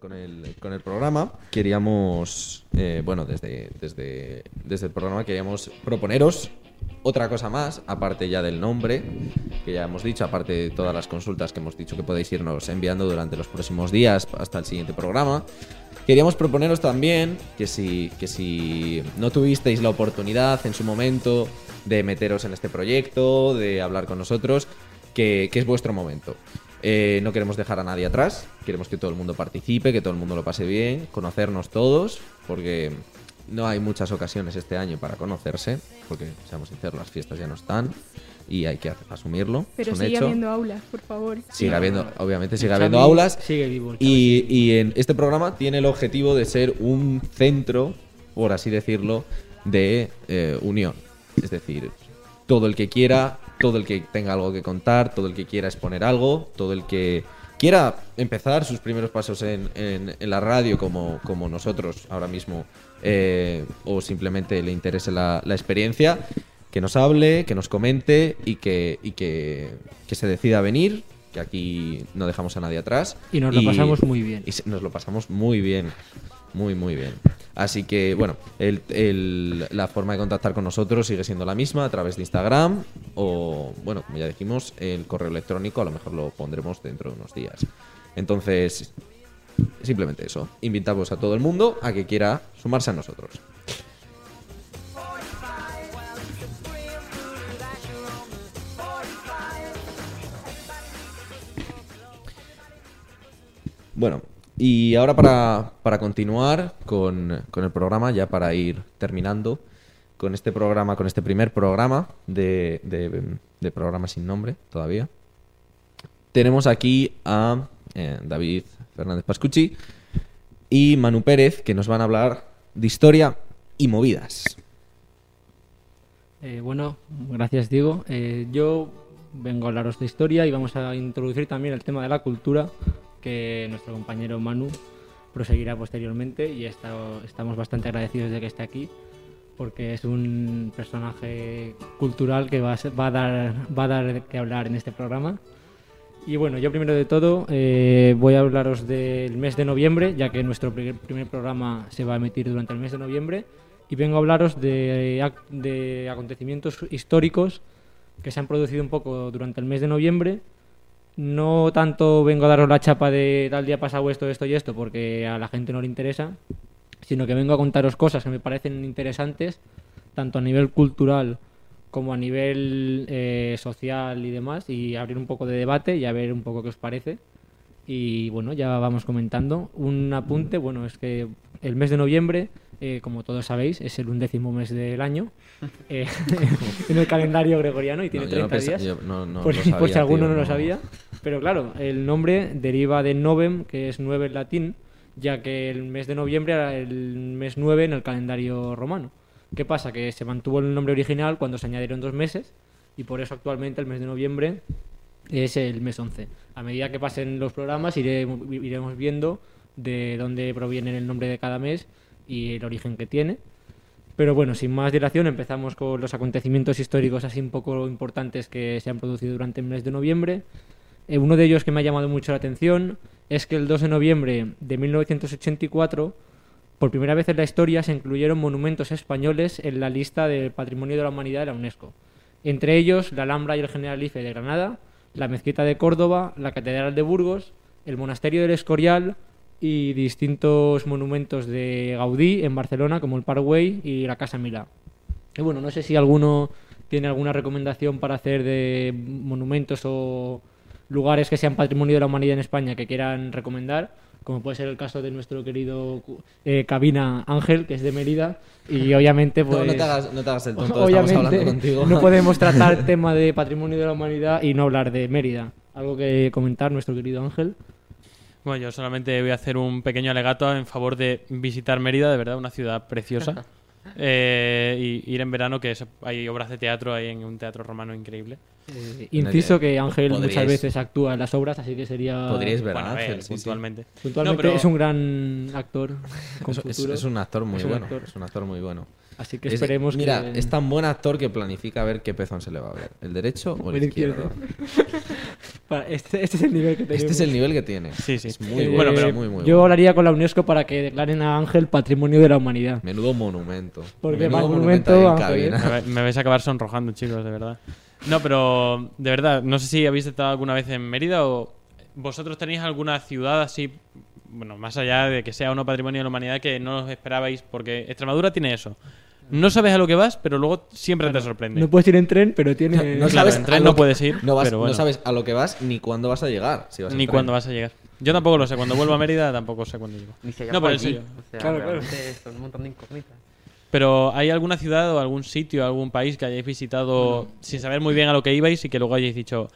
con el, con el programa, queríamos, eh, bueno, desde, desde, desde el programa queríamos proponeros otra cosa más, aparte ya del nombre, que ya hemos dicho, aparte de todas las consultas que hemos dicho que podéis irnos enviando durante los próximos días hasta el siguiente programa. Queríamos proponeros también que si, que si no tuvisteis la oportunidad en su momento de meteros en este proyecto, de hablar con nosotros, que, que es vuestro momento. Eh, no queremos dejar a nadie atrás, queremos que todo el mundo participe, que todo el mundo lo pase bien, conocernos todos, porque no hay muchas ocasiones este año para conocerse, porque, seamos sinceros, las fiestas ya no están y hay que asumirlo. Pero sigue hecho. habiendo aulas, por favor. Sigue habiendo, obviamente sigue habiendo aulas. Sigue vivo. Y, y en este programa tiene el objetivo de ser un centro, por así decirlo, de eh, unión. Es decir, todo el que quiera, todo el que tenga algo que contar, todo el que quiera exponer algo, todo el que quiera empezar sus primeros pasos en, en- en la radio como, como nosotros ahora mismo, eh, o simplemente le interese la, la experiencia, que nos hable, que nos comente y que, y que, que se decida a venir, que aquí no dejamos a nadie atrás. Y nos lo pasamos muy bien. Y nos lo pasamos muy bien. Muy, muy bien. Así que, bueno, la forma de contactar con nosotros sigue siendo la misma a través de Instagram o, bueno, como ya dijimos, el correo electrónico, a lo mejor lo pondremos dentro de unos días. Entonces, simplemente eso. Invitamos a todo el mundo a que quiera sumarse a nosotros. Bueno, y ahora para, para continuar con, con el programa, ya para ir terminando con este programa, con este primer programa de, de, de programa sin nombre todavía, tenemos aquí a eh, David Fernández Pascucci y Manu Pérez, que nos van a hablar de historia y movidas. Eh, bueno, gracias Diego. Eh, yo vengo a hablaros de historia y vamos a introducir también el tema de la cultura que nuestro compañero Manu proseguirá posteriormente y esta- estamos bastante agradecidos de que esté aquí porque es un personaje cultural que va a, dar, que hablar en este programa. Y bueno, yo primero de todo eh, voy a hablaros del mes de noviembre, ya que nuestro primer, programa se va a emitir durante el mes de noviembre. Y vengo a hablaros de acontecimientos históricos que se han producido un poco durante el mes de noviembre. No tanto vengo a daros la chapa de tal día pasado esto, esto y esto, porque a la gente no le interesa, sino que vengo a contaros cosas que me parecen interesantes, tanto a nivel cultural como a nivel eh, social y demás, y abrir un poco de debate y a ver un poco qué os parece. Y bueno, ya vamos comentando. Un apunte, bueno, es que el mes de noviembre, eh, como todos sabéis, es el undécimo mes del año eh, en el calendario gregoriano y tiene No, yo no 30 pensa- días yo no- no por, si- por sabía, si alguno tío, no lo sabía. Pero claro, el nombre deriva de novem, que es 9 en latín, ya que el mes de noviembre era el mes 9 en el calendario romano. ¿Qué pasa? Que se mantuvo el nombre original cuando se añadieron dos meses y por eso actualmente el mes de noviembre es el mes 11. A medida que pasen los programas iremos, iremos viendo de dónde proviene el nombre de cada mes y el origen que tiene. Pero bueno, sin más dilación, empezamos con los acontecimientos históricos así un poco importantes que se han producido durante el mes de noviembre. Eh, uno de ellos que me ha llamado mucho la atención es que el 2 de noviembre de 1984, por primera vez en la historia, se incluyeron monumentos españoles en la lista del Patrimonio de la Humanidad de la UNESCO. Entre ellos, la Alhambra y el Generalife de Granada, la Mezquita de Córdoba, la Catedral de Burgos, el Monasterio del Escorial y distintos monumentos de Gaudí en Barcelona, como el Parkway y la Casa Milá. Y bueno, no sé si alguno tiene alguna recomendación para hacer de monumentos o lugares que sean patrimonio de la humanidad en España que quieran recomendar, como puede ser el caso de nuestro querido eh, Cabina Ángel, que es de Mérida, y obviamente pues... No, no te hagas, no te hagas el tonto, estamos hablando Obviamente contigo. no podemos tratar tema de patrimonio de la humanidad y no hablar de Mérida. Algo que comentar nuestro querido Ángel. Bueno, yo solamente voy a hacer un pequeño alegato en favor de visitar Mérida, de verdad, una ciudad preciosa. Eh, y ir en verano, que es- hay obras de teatro ahí en un teatro romano increíble. Eh, inciso que Ángel muchas veces actúa en las obras, así que sería... Podríais ver Bueno, a Ángel, sí, sí. puntualmente. Puntualmente No, pero- es un gran actor con Es, es- futuro. es un actor muy Es un bueno. actor. Es un actor muy bueno. Así que Es- esperemos mira, que... es tan buen actor que planifica a ver qué pezón se le va a ver. ¿El derecho o el El izquierdo. Este, este es el nivel que tenemos. Este es el nivel que tiene. Sí, sí. Es muy Eh, bueno, pero muy, muy yo bueno. hablaría con la UNESCO para que declaren a Ángel Patrimonio de la Humanidad. Menudo monumento. Porque Menudo monumento, Ángel, cabina. Me, va- me vais a acabar sonrojando, chicos, de verdad. No, pero de verdad, no sé si habéis estado alguna vez en Mérida o vosotros tenéis alguna ciudad así, bueno, más allá de que sea o no patrimonio de la humanidad que no os esperabais, porque Extremadura tiene eso. No sabes a lo que vas, pero luego siempre te sorprende. No puedes ir en tren, pero tiene... No sabes en a tren lo no que- puedes ir, No, vas- pero bueno. no sabes a lo que vas ni cuándo vas a llegar. si vas Ni cuándo vas a llegar. Yo tampoco lo sé. Cuando vuelvo a Mérida tampoco sé cuándo llego. Ni No, llama pero en allí. serio. O sea, Claro, claro. son un montón de incógnitas. Pero ¿hay alguna ciudad o algún sitio, algún país que hayáis visitado sin saber muy bien a lo que ibais y que luego hayáis dicho,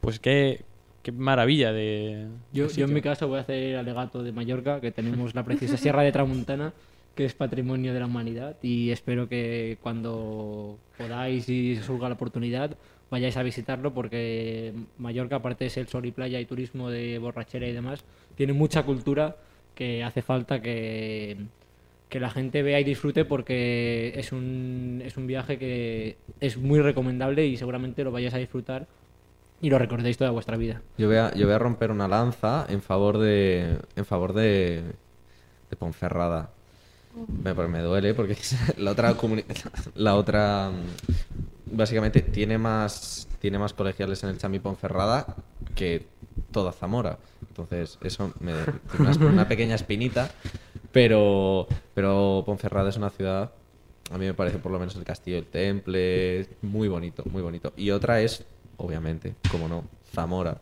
pues qué, qué maravilla de... Yo, de yo en sitio"? mi caso voy a hacer alegato de Mallorca, que tenemos la preciosa Sierra de Tramuntana, que es patrimonio de la humanidad, y espero que cuando podáis y surga la oportunidad vayáis a visitarlo, porque Mallorca, aparte de ser sol y playa y turismo de borrachera y demás, tiene mucha cultura que hace falta que, que la gente vea y disfrute porque es un, es un viaje que es muy recomendable y seguramente lo vayáis a disfrutar y lo recordéis toda vuestra vida. Yo voy, a, yo voy a romper una lanza en favor de en favor de, de Ponferrada. Me, porque me duele porque la otra la otra básicamente tiene más tiene más colegiales en el Chami Ponferrada que toda Zamora. Entonces, eso me una, una pequeña espinita, pero pero Ponferrada es una ciudad a mí me parece por lo menos el castillo del Temple muy bonito, muy bonito. Y otra es obviamente, como no, Zamora.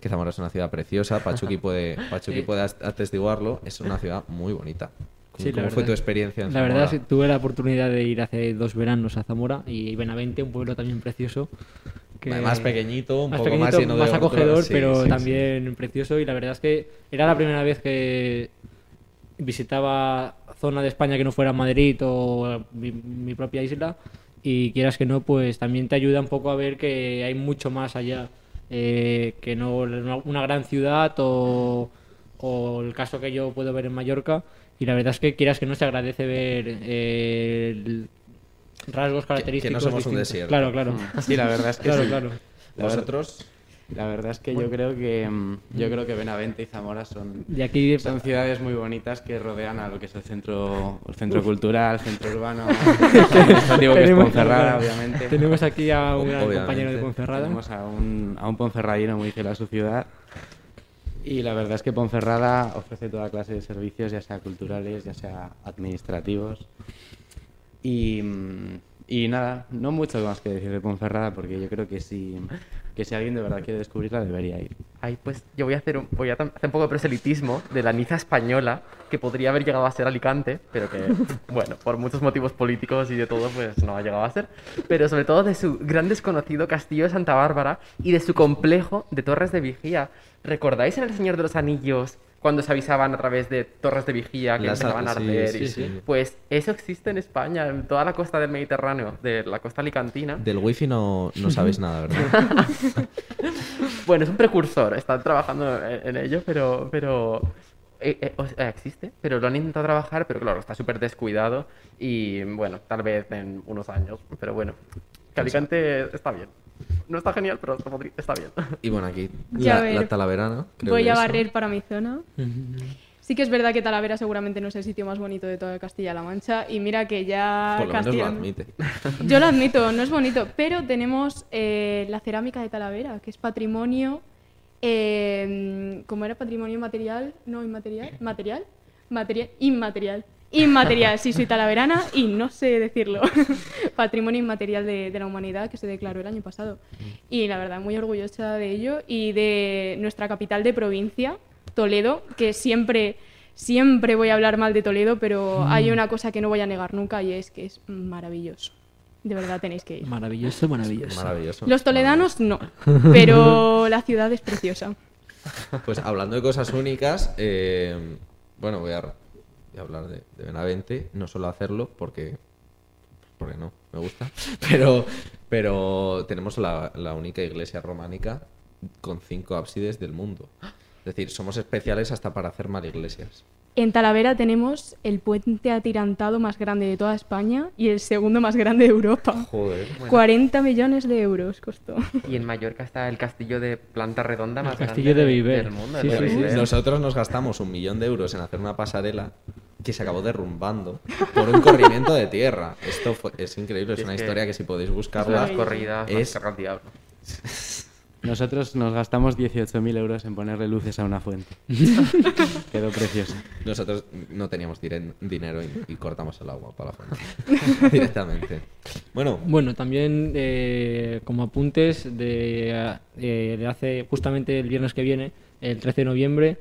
Que Zamora es una ciudad preciosa, Pachuqui puede, Pachuqui puede atestiguarlo, es una ciudad muy bonita. ¿Cómo, Sí, cómo fue verdad. tu experiencia en La verdad, Zamora? sí, tuve la oportunidad de ir hace dos veranos a Zamora y Benavente, un pueblo también precioso. Que Más pequeñito, un más poco pequeñito, más lleno de más cultura, acogedor, sí, pero también precioso. Y la verdad es que era la primera vez que visitaba zona de España que no fuera Madrid o mi, mi propia isla. Y quieras que no, pues también te ayuda un poco a ver que hay mucho más allá. eh, que no una, una gran ciudad o, o el caso que yo puedo ver en Mallorca. Y la verdad es que quieras que no se agradece ver eh, el- rasgos característicos. somos un distintos. desierto. Claro, claro. Sí, la verdad es que Claro, sí. claro. La Vosotros, La verdad es que yo creo que mm, yo creo que Benavente y Zamora son De aquí son ciudades muy bonitas que rodean a lo que es el centro el centro cultural, el centro urbano, administrativo que es Tenemos- Ponferrada, obviamente. Tenemos aquí a un gran compañero de Ponferrada. Tenemos a un, a un Ponferradino muy fiel a su ciudad. Y la verdad es que Ponferrada ofrece toda clase de servicios, ya sea culturales, ya sea administrativos. Y, mm, y nada, no mucho más que decir de Ponferrada, porque yo creo que si, que si alguien de verdad quiere descubrirla, debería ir. Ay, pues yo voy a hacer un, voy a hacer un poco de proselitismo de la Niza española, que podría haber llegado a ser Alicante, pero que, bueno, por muchos motivos políticos y de todo, pues no ha llegado a ser. Pero sobre todo de su gran desconocido castillo de Santa Bárbara y de su complejo de torres de vigía. ¿Recordáis en El Señor de los Anillos cuando se avisaban a través de torres de vigía que Las- empezaban a sí, arder? sí, y- sí. Pues eso existe en España, en toda la costa del Mediterráneo, de la costa alicantina. del wifi no, no sabes nada, ¿verdad? Bueno, es un precursor, están trabajando en, en ello, pero, pero eh, eh, o sea, existe, pero lo han intentado trabajar, pero claro, está súper descuidado y bueno, tal vez en unos años, pero bueno, que Alicante está bien. No está genial, pero está bien. Y bueno, aquí Ya la, ver, la Talaverana. creo Voy a ¿no? barrer para mi zona. Sí que es verdad que Talavera seguramente no es el sitio más bonito de toda Castilla-La Mancha y mira que ya Por lo menos lo Castilla- admite. Yo lo admito, no es bonito, pero tenemos eh, la cerámica de Talavera, que es patrimonio, eh, ¿cómo era patrimonio material? No, inmaterial, material, material, inmaterial. Inmaterial, sí, soy talaverana y no sé decirlo. Patrimonio inmaterial de, de la humanidad que se declaró el año pasado. Y la verdad, muy orgullosa de ello y de nuestra capital de provincia, Toledo, que siempre, siempre voy a hablar mal de Toledo, pero hay una cosa que no voy a negar nunca y es que es maravilloso. De verdad tenéis que ir. Maravilloso, maravilloso. Maravilloso. Los toledanos no, pero la ciudad es preciosa. Pues hablando de cosas únicas, eh, bueno, voy a, a hablar de, de Benavente, no suelo hacerlo porque, porque no, me gusta, pero, pero tenemos la, la única iglesia románica con cinco ábsides del mundo. Es decir, somos especiales hasta para hacer mal iglesias. En Talavera tenemos el puente atirantado más grande de toda España y el segundo más grande de Europa. Joder. 40 millones de euros costó. Y en Mallorca está el castillo de planta redonda más castillo grande de Viver. del mundo. Sí, el de sí, sí. Nosotros nos gastamos un millón de euros en hacer una pasarela que se acabó derrumbando por un corrimiento de tierra. Esto fue- es increíble, es Es una que historia que si podéis Es buscarla. las corridas Es- más diablo. Nosotros nos gastamos 18.000 euros en ponerle luces a una fuente. Quedó precioso. Nosotros no teníamos dinero y, y cortamos el agua para la fuente directamente. Bueno, Bueno, también eh, como apuntes de, eh, de hace justamente el viernes que viene, el 13 de noviembre,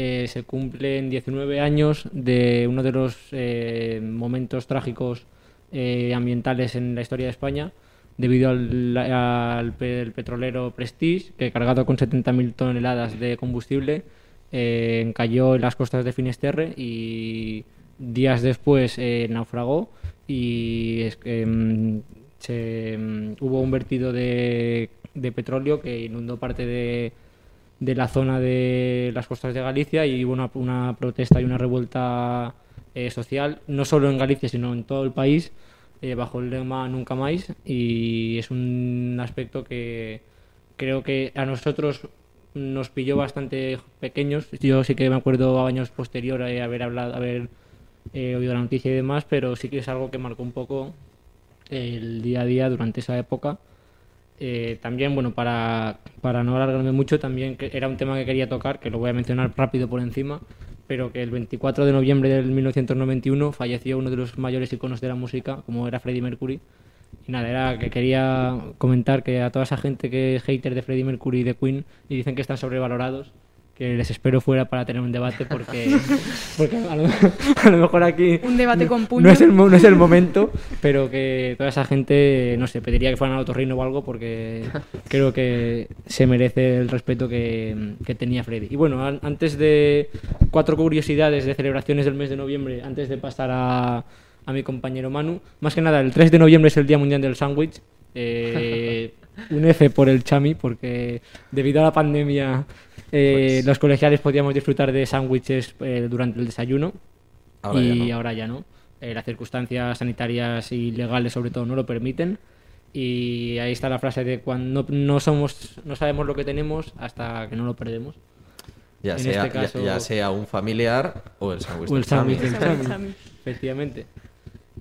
eh, se cumplen 19 años de uno de los eh, momentos trágicos eh, ambientales en la historia de España, debido al, petrolero Prestige, que cargado con 70.000 toneladas de combustible, encalló en las costas de Finisterre y días después naufragó y se, mm, hubo un vertido de petróleo que inundó parte de, de la zona de las costas de Galicia y hubo una, una protesta y una revuelta eh, social, no solo en Galicia, sino en todo el país, eh, bajo el lema Nunca más. Y es un aspecto que creo que a nosotros nos pilló bastante pequeños. Yo sí que me acuerdo años posterior a haber hablado, haber eh, oído la noticia y demás, pero sí que es algo que marcó un poco el día a día durante esa época. Eh, también, bueno, para, para no alargarme mucho, también que era un tema que quería tocar, que lo voy a mencionar rápido por encima, pero que el 24 de noviembre del 1991 falleció uno de los mayores iconos de la música, como era Freddie Mercury. Y nada, era que quería comentar que a toda esa gente que es hater de Freddie Mercury y de Queen y dicen que están sobrevalorados, que les espero fuera para tener un debate porque, porque a, lo, a lo mejor aquí Un debate con puño. no es, el, mo- no es el momento, pero que toda esa gente, no sé, pediría que fueran al otorrino o algo porque creo que se merece el respeto que, que tenía Freddy. Y bueno, an- antes de cuatro curiosidades de celebraciones del mes de noviembre, antes de pasar a, a mi compañero Manu, más que nada, el 3 de noviembre es el Día Mundial del Sándwich. Eh, un F por el Chami, porque debido a la pandemia eh, los colegiales podíamos disfrutar de sándwiches eh, durante el desayuno ahora y ya no. ahora ya no. Eh, las circunstancias sanitarias y legales sobre todo no lo permiten. Y ahí está la frase de cuando no, no somos, no sabemos lo que tenemos hasta que no lo perdemos. Ya, en sea, este ya- caso- ya, sea un familiar o el sándwich O el sándwich efectivamente.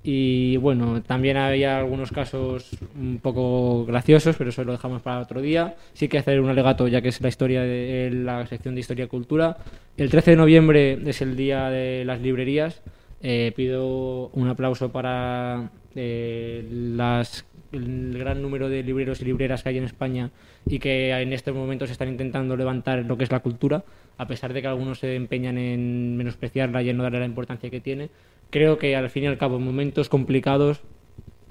Y bueno, también había algunos casos un poco graciosos, pero eso lo dejamos para otro día. Sí que hacer un alegato, ya que es la historia de la sección de Historia y Cultura. El 13 de noviembre es el día de las librerías. Eh, pido un aplauso para eh, las, el gran número de libreros y libreras que hay en España y que en estos momentos están intentando levantar lo que es la cultura, a pesar de que algunos se empeñan en menospreciarla y en no darle la importancia que tiene. Creo que al fin y al cabo, en momentos complicados,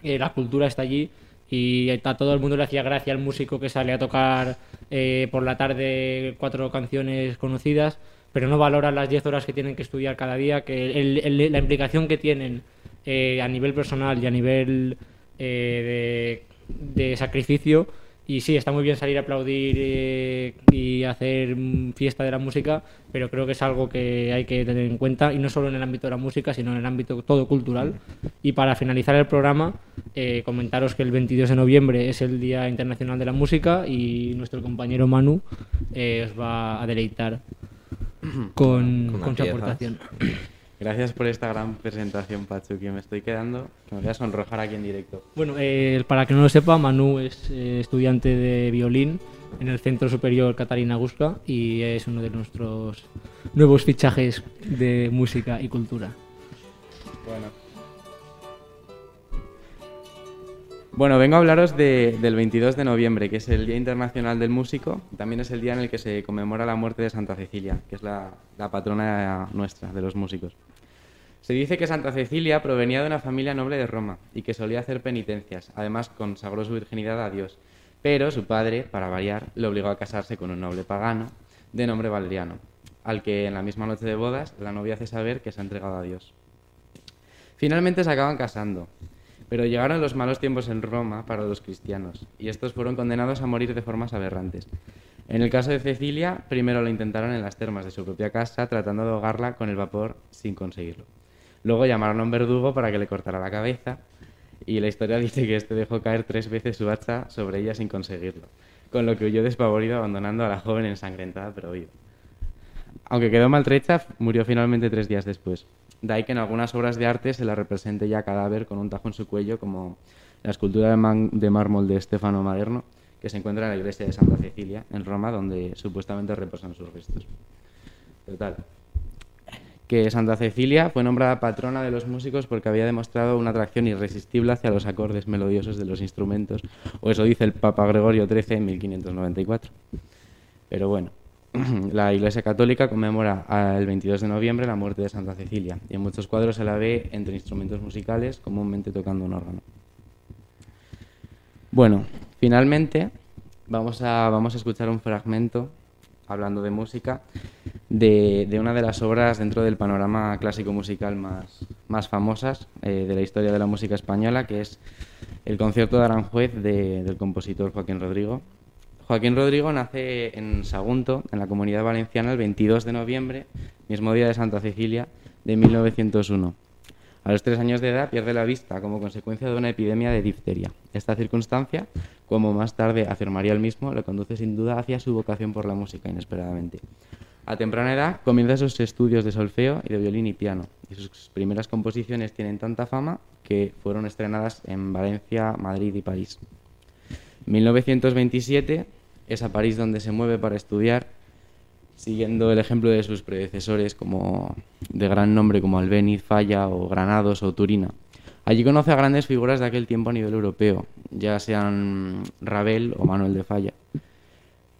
eh, la cultura está allí y a todo el mundo le hacía gracia al músico que sale a tocar eh, por la tarde cuatro canciones conocidas, pero no valora las 10 horas que tienen que estudiar cada día, que el- el- la implicación que tienen eh, a nivel personal y a nivel eh, de, de sacrificio. Y sí, está muy bien salir a aplaudir eh, y hacer fiesta de la música, pero creo que es algo que hay que tener en cuenta, y no solo en el ámbito de la música, sino en el ámbito todo cultural. Y para finalizar el programa, eh, comentaros que el 22 de noviembre es el Día Internacional de la Música y nuestro compañero Manu os va a deleitar con, Con con su aportación. Gracias por esta gran presentación, Pachu, que me estoy quedando, que me voy a sonrojar aquí en directo. Bueno, eh, para que no lo sepa, Manu es eh, estudiante de violín en el Centro Superior Catarina Gusca y es uno de nuestros nuevos fichajes de música y cultura. Bueno. Bueno, vengo a hablaros de- del 22 de noviembre, que es el Día Internacional del Músico. También es el día en el que se conmemora la muerte de Santa Cecilia, que es la, la patrona nuestra, de los músicos. Se dice que Santa Cecilia provenía de una familia noble de Roma y que solía hacer penitencias. Además, consagró su virginidad a Dios. Pero su padre, para variar, le obligó a casarse con un noble pagano de nombre Valeriano, al que en la misma noche de bodas la novia hace saber que se ha entregado a Dios. Finalmente se acaban casando, pero llegaron los malos tiempos en Roma para los cristianos, y estos fueron condenados a morir de formas aberrantes. En el caso de Cecilia, primero lo intentaron en las termas de su propia casa, tratando de ahogarla con el vapor sin conseguirlo. Luego llamaron a un verdugo para que le cortara la cabeza y la historia dice que este dejó caer tres veces su hacha sobre ella sin conseguirlo, con lo que huyó despavorido abandonando a la joven ensangrentada pero viva. Aunque quedó maltrecha, murió finalmente tres días después. De ahí que en algunas obras de arte se la represente ya cadáver con un tajo en su cuello, como la escultura de, de mármol de Stefano Maderno, que se encuentra en la iglesia de Santa Cecilia, en Roma, donde supuestamente reposan sus restos. Total. Que Santa Cecilia fue nombrada patrona de los músicos porque había demostrado una atracción irresistible hacia los acordes melodiosos de los instrumentos, o eso dice el Papa Gregorio XIII en 1594. Pero bueno, la Iglesia Católica conmemora el 22 de noviembre la muerte de Santa Cecilia y en muchos cuadros se la ve entre instrumentos musicales, comúnmente tocando un órgano. Bueno, finalmente vamos a, vamos a escuchar un fragmento, hablando de música, de, una de las obras dentro del panorama clásico musical más, más famosas eh, de la historia de la música española, que es el concierto de Aranjuez de- del compositor Joaquín Rodrigo. Joaquín Rodrigo nace en Sagunto, en la Comunidad Valenciana, el 22 de noviembre, mismo día de Santa Cecilia, de 1901. A los tres años de edad pierde la vista como consecuencia de una epidemia de difteria. Esta circunstancia, como más tarde afirmaría él mismo, le conduce sin duda hacia su vocación por la música inesperadamente. A temprana edad comienza sus estudios de solfeo y de violín y piano, y sus primeras composiciones tienen tanta fama que fueron estrenadas en Valencia, Madrid y París. 1927 es a París donde se mueve para estudiar, siguiendo el ejemplo de sus predecesores como de gran nombre como Albéniz, Falla o Granados o Turina. Allí conoce a grandes figuras de aquel tiempo a nivel europeo, ya sean Ravel o Manuel de Falla.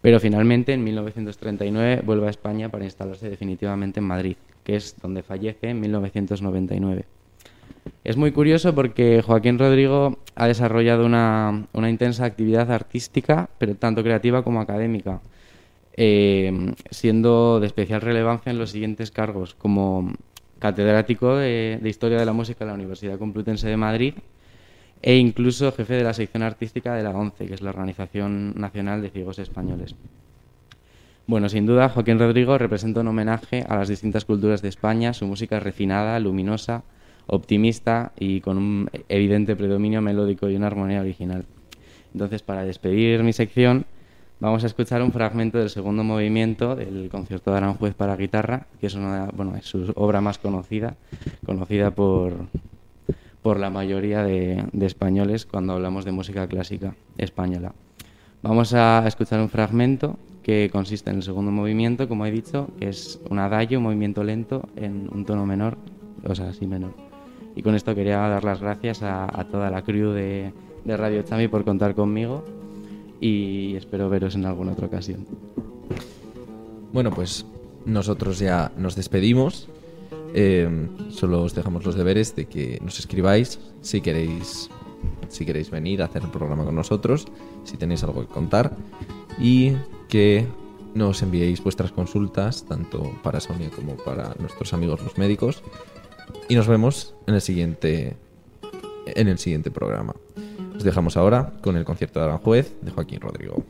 Pero finalmente, en 1939, vuelve a España para instalarse definitivamente en Madrid, que es donde fallece en 1999. Es muy curioso porque Joaquín Rodrigo ha desarrollado una, intensa actividad artística, pero tanto creativa como académica, eh, siendo de especial relevancia en los siguientes cargos, como catedrático de, de Historia de la Música en la Universidad Complutense de Madrid e incluso jefe de la sección artística de la ONCE, que es la Organización Nacional de Ciegos Españoles. Bueno, sin duda, Joaquín Rodrigo representa un homenaje a las distintas culturas de España. Su música refinada, luminosa, optimista y con un evidente predominio melódico y una armonía original. Entonces, para despedir mi sección, vamos a escuchar un fragmento del segundo movimiento del concierto de Aranjuez para guitarra, que es una, bueno, es su obra más conocida, conocida por, por la mayoría de, de españoles cuando hablamos de música clásica española. Vamos a escuchar un fragmento que consiste en el segundo movimiento, como he dicho, que es un adagio, un movimiento lento en un tono menor, o sea, sí menor. Y con esto quería dar las gracias a, toda la crew de, Radio Chami por contar conmigo y espero veros en alguna otra ocasión. Bueno, pues nosotros ya nos despedimos. Eh, solo os dejamos los deberes de que nos escribáis si queréis, si queréis venir a hacer el programa con nosotros, si tenéis algo que contar y que nos enviéis vuestras consultas, tanto para Sonia como para nuestros amigos los médicos. Y nos vemos en el siguiente, en el siguiente programa. Os dejamos ahora con el concierto de Aranjuez de Joaquín Rodrigo.